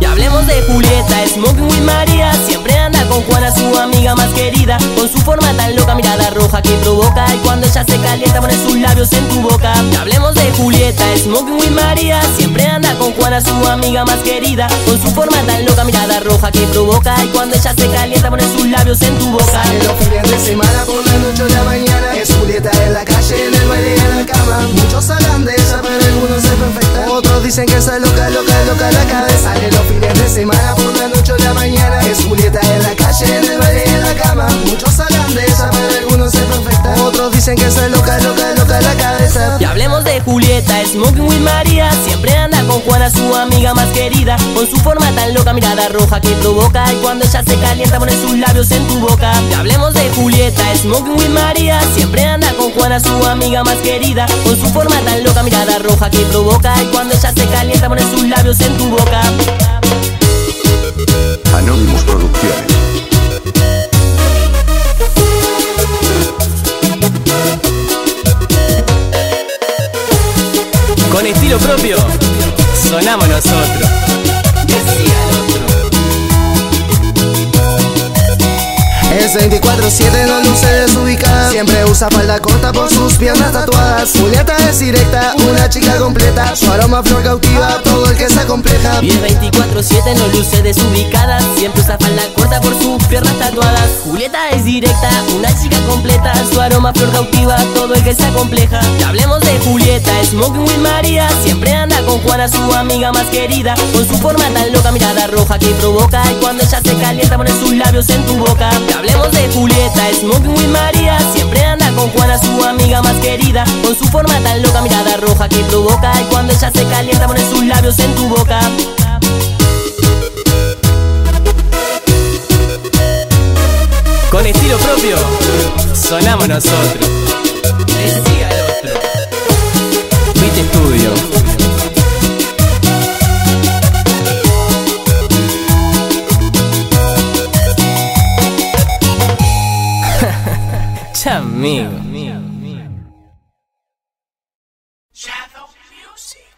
Y hablemos de Julieta, Smoking with María. Siempre anda con Juana, su amiga más querida Con su forma tan roja que provoca Y cuando ella se calienta pone sus labios en tu boca. Hablemos de Julieta, Smoking with María. Siempre anda con Juana, su amiga más querida. Con su forma tan loca, mirada roja que provoca. Y cuando ella se calienta pone sus labios en tu boca. En los fines de semana por la noche o la mañana. Es Julieta en la calle, en el baile y en la cama. Muchos hablan de ella, pero algunos se perfecta. Otros dicen que está loca, loca, loca la cabeza En los fines de semana por la noche o la mañana. Es Julieta en la dicen que está loca, loca, loca la cabeza. Y hablemos de Julieta, Smoking with María. Siempre anda con Juana, su amiga más querida. Con su forma tan loca, mirada roja que provoca. Y cuando ella se calienta pone sus labios en tu boca. Y hablemos de Julieta, Smoking with María. Siempre anda con Juana, su amiga más querida. Con su forma tan loca, mirada roja que provoca. Y cuando ella se calienta pone sus labios en tu boca. Anonymous Producciones. Propio, sonamos nosotros. Es 24-7, no luce desubicada Siempre usa falda corta por sus piernas tatuadas. Julieta es directa, una chica completa. Su aroma flor cautiva a todo el que se compleja Y es 24-7, no luce desubicada. Siempre usa falda corta por sus piernas tatuadas. Julieta es directa, una chica completa. Su aroma flor cautiva a todo el que se compleja hablemos Julieta, Smoking with María Siempre anda con Juana, su amiga más querida. Con su forma tan loca, mirada roja que provoca. Y cuando ella se calienta pone sus labios en tu boca. Y hablemos de Julieta, Smoking with María Siempre anda con Juana, su amiga más querida. Con su forma tan loca, mirada roja que provoca. Y cuando ella se calienta pone sus labios en tu boca. Con estilo propio, sonamos nosotros. amigo. Shadow Music.